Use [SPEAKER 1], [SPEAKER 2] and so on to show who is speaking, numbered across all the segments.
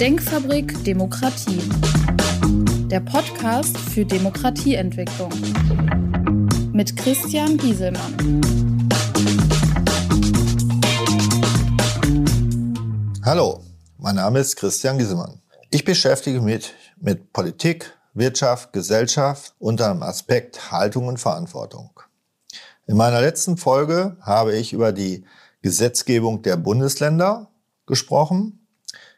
[SPEAKER 1] Denkfabrik Demokratie. Der Podcast für Demokratieentwicklung. Mit Christian Gieselmann.
[SPEAKER 2] Hallo, mein Name ist Christian Gieselmann. Ich beschäftige mich mit Politik, Wirtschaft, Gesellschaft unter dem Aspekt Haltung und Verantwortung. In meiner letzten Folge habe ich über die Gesetzgebung der Bundesländer gesprochen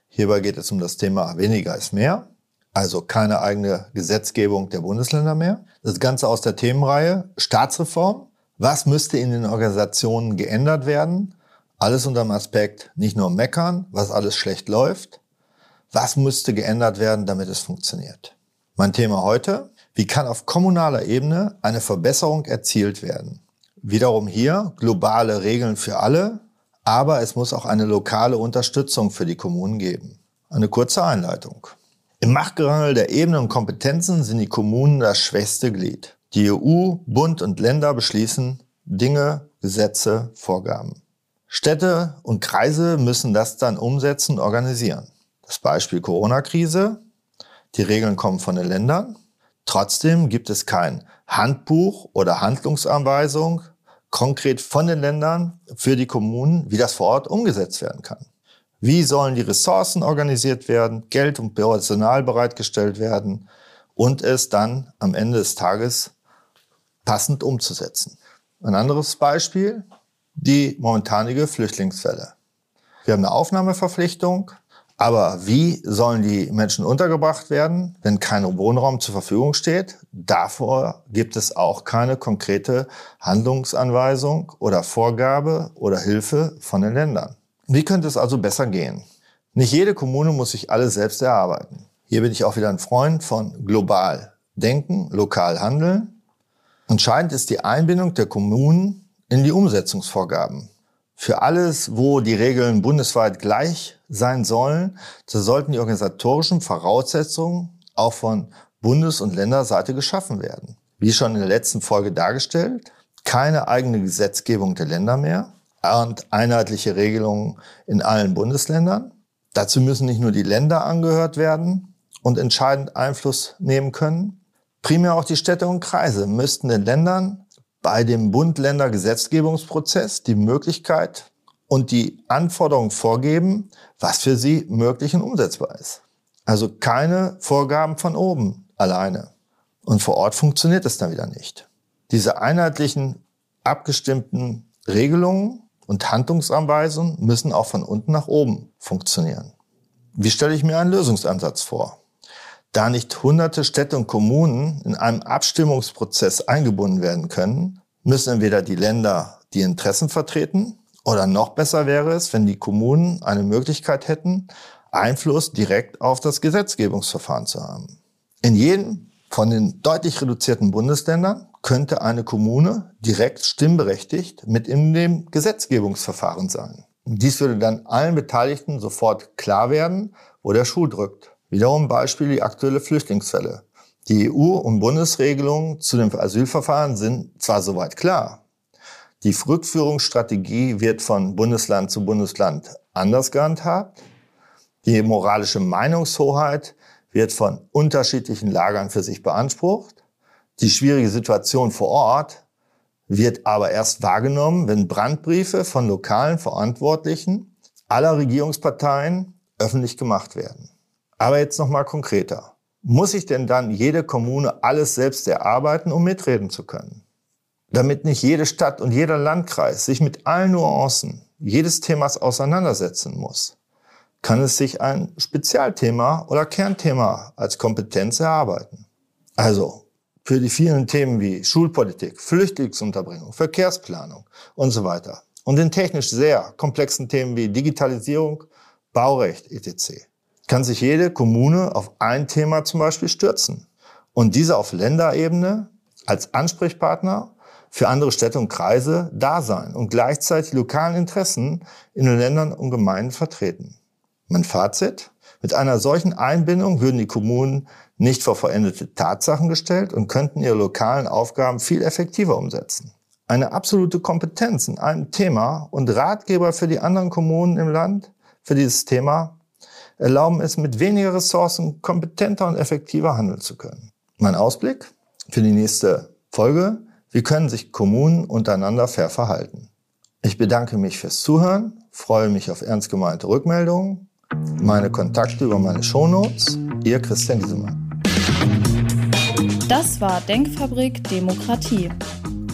[SPEAKER 2] Hierbei geht es um das Thema weniger ist mehr, also keine eigene Gesetzgebung der Bundesländer mehr. Das Ganze aus der Themenreihe Staatsreform. Was müsste in den Organisationen geändert werden? Alles unter dem Aspekt nicht nur meckern, was alles schlecht läuft. Was müsste geändert werden, damit es funktioniert? Mein Thema heute, wie kann auf kommunaler Ebene eine Verbesserung erzielt werden? Wiederum hier globale Regeln für alle, aber es muss auch eine lokale Unterstützung für die Kommunen geben. Eine kurze Einleitung. Im Machtgerangel der Ebenen und Kompetenzen sind die Kommunen das schwächste Glied. Die EU, Bund und Länder beschließen Dinge, Gesetze, Vorgaben. Städte und Kreise müssen das dann umsetzen und organisieren. Das Beispiel Corona-Krise. Die Regeln kommen von den Ländern. Trotzdem gibt es kein Handbuch oder Handlungsanweisung konkret von den Ländern für die Kommunen, wie das vor Ort umgesetzt werden kann. Wie sollen die Ressourcen organisiert werden, Geld und Personal bereitgestellt werden und es dann am Ende des Tages passend umzusetzen. Ein anderes Beispiel, die momentanige Flüchtlingsfälle. Wir haben eine Aufnahmeverpflichtung, aber wie sollen die Menschen untergebracht werden, wenn kein Wohnraum zur Verfügung steht? Davor gibt es auch keine konkrete Handlungsanweisung oder Vorgabe oder Hilfe von den Ländern. Wie könnte es also besser gehen? Nicht jede Kommune muss sich alles selbst erarbeiten. Hier bin ich auch wieder ein Freund von global denken, lokal handeln. Entscheidend ist die Einbindung der Kommunen in die Umsetzungsvorgaben. Für alles, wo die Regeln bundesweit gleich sein sollen, so sollten die organisatorischen Voraussetzungen auch von Bundes- und Länderseite geschaffen werden. Wie schon in der letzten Folge dargestellt, keine eigene Gesetzgebung der Länder mehr und einheitliche Regelungen in allen Bundesländern. Dazu müssen nicht nur die Länder angehört werden und entscheidend Einfluss nehmen können. Primär auch die Städte und Kreise müssten den Ländern bei dem Bund-Länder-Gesetzgebungsprozess die Möglichkeit und die Anforderungen vorgeben, was für sie möglich und umsetzbar ist. Also keine Vorgaben von oben alleine. Und vor Ort funktioniert es dann wieder nicht. Diese einheitlichen, abgestimmten Regelungen und Handlungsanweisungen müssen auch von unten nach oben funktionieren. Wie stelle ich mir einen Lösungsansatz vor? Da nicht hunderte Städte und Kommunen in einem Abstimmungsprozess eingebunden werden können, müssen entweder die Länder die Interessen vertreten oder noch besser wäre es, wenn die Kommunen eine Möglichkeit hätten, Einfluss direkt auf das Gesetzgebungsverfahren zu haben. In jedem von den deutlich reduzierten Bundesländern könnte eine Kommune direkt stimmberechtigt mit in dem Gesetzgebungsverfahren sein. Dies würde dann allen Beteiligten sofort klar werden, wo der Schuh drückt. Wiederum Beispiel die aktuelle Flüchtlingsfälle. Die EU- und Bundesregelungen zu dem Asylverfahren sind zwar soweit klar. Die Rückführungsstrategie wird von Bundesland zu Bundesland anders gehandhabt. Die moralische Meinungshoheit wird von unterschiedlichen Lagern für sich beansprucht. Die schwierige Situation vor Ort wird aber erst wahrgenommen, wenn Brandbriefe von lokalen Verantwortlichen aller Regierungsparteien öffentlich gemacht werden. Aber jetzt noch mal konkreter. Muss sich denn dann jede Kommune alles selbst erarbeiten, um mitreden zu können? Damit nicht jede Stadt und jeder Landkreis sich mit allen Nuancen jedes Themas auseinandersetzen muss, kann es sich ein Spezialthema oder Kernthema als Kompetenz erarbeiten. Also für die vielen Themen wie Schulpolitik, Flüchtlingsunterbringung, Verkehrsplanung und so weiter und den technisch sehr komplexen Themen wie Digitalisierung, Baurecht etc kann sich jede Kommune auf ein Thema zum Beispiel stürzen und diese auf Länderebene als Ansprechpartner für andere Städte und Kreise da sein und gleichzeitig lokalen Interessen in den Ländern und Gemeinden vertreten. Mein Fazit? Mit einer solchen Einbindung würden die Kommunen nicht vor verendete Tatsachen gestellt und könnten ihre lokalen Aufgaben viel effektiver umsetzen. Eine absolute Kompetenz in einem Thema und Ratgeber für die anderen Kommunen im Land für dieses Thema erlauben es mit weniger Ressourcen kompetenter und effektiver handeln zu können. Mein Ausblick für die nächste Folge. Wie können sich Kommunen untereinander fair verhalten? Ich bedanke mich fürs Zuhören, freue mich auf ernst gemeinte Rückmeldungen, meine Kontakte über meine Shownotes. Ihr Christian Giesemann.
[SPEAKER 1] Das war Denkfabrik Demokratie.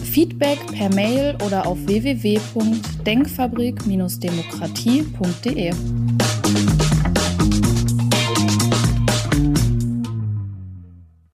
[SPEAKER 1] Feedback per Mail oder auf www.denkfabrik-demokratie.de.